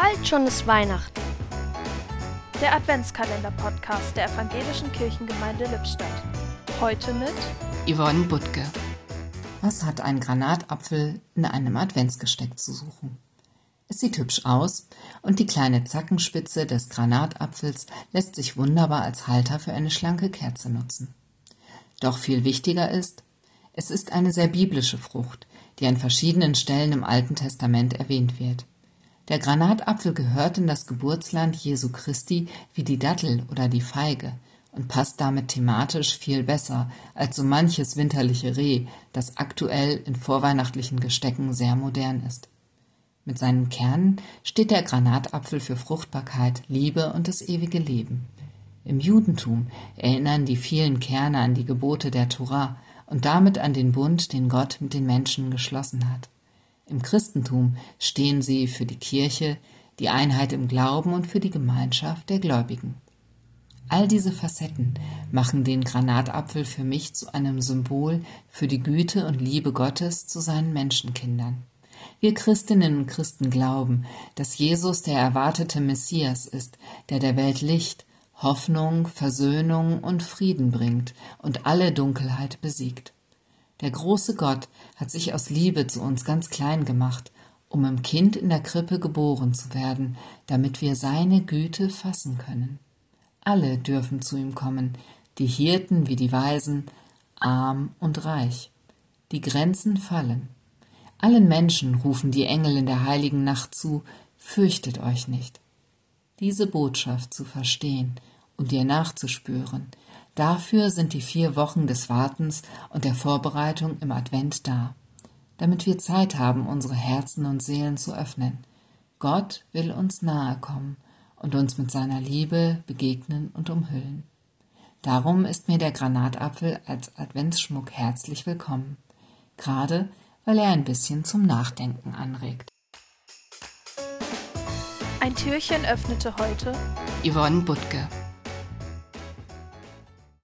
Bald schon ist Weihnachten. Der Adventskalender-Podcast der Evangelischen Kirchengemeinde Lippstadt. Heute mit Yvonne Butke. Was hat ein Granatapfel in einem Adventsgesteck zu suchen? Es sieht hübsch aus und die kleine Zackenspitze des Granatapfels lässt sich wunderbar als Halter für eine schlanke Kerze nutzen. Doch viel wichtiger ist, es ist eine sehr biblische Frucht, die an verschiedenen Stellen im Alten Testament erwähnt wird. Der Granatapfel gehört in das Geburtsland Jesu Christi wie die Dattel oder die Feige und passt damit thematisch viel besser als so manches winterliche Reh, das aktuell in vorweihnachtlichen Gestecken sehr modern ist. Mit seinen Kernen steht der Granatapfel für Fruchtbarkeit, Liebe und das ewige Leben. Im Judentum erinnern die vielen Kerne an die Gebote der Torah und damit an den Bund, den Gott mit den Menschen geschlossen hat. Im Christentum stehen sie für die Kirche, die Einheit im Glauben und für die Gemeinschaft der Gläubigen. All diese Facetten machen den Granatapfel für mich zu einem Symbol für die Güte und Liebe Gottes zu seinen Menschenkindern. Wir Christinnen und Christen glauben, dass Jesus der erwartete Messias ist, der der Welt Licht, Hoffnung, Versöhnung und Frieden bringt und alle Dunkelheit besiegt. Der große Gott hat sich aus Liebe zu uns ganz klein gemacht, um im Kind in der Krippe geboren zu werden, damit wir seine Güte fassen können. Alle dürfen zu ihm kommen, die Hirten wie die Weisen, arm und reich. Die Grenzen fallen. Allen Menschen rufen die Engel in der heiligen Nacht zu, fürchtet euch nicht. Diese Botschaft zu verstehen und ihr nachzuspüren, Dafür sind die vier Wochen des Wartens und der Vorbereitung im Advent da, damit wir Zeit haben, unsere Herzen und Seelen zu öffnen. Gott will uns nahe kommen und uns mit seiner Liebe begegnen und umhüllen. Darum ist mir der Granatapfel als Adventsschmuck herzlich willkommen, gerade weil er ein bisschen zum Nachdenken anregt. Ein Türchen öffnete heute Yvonne Butke.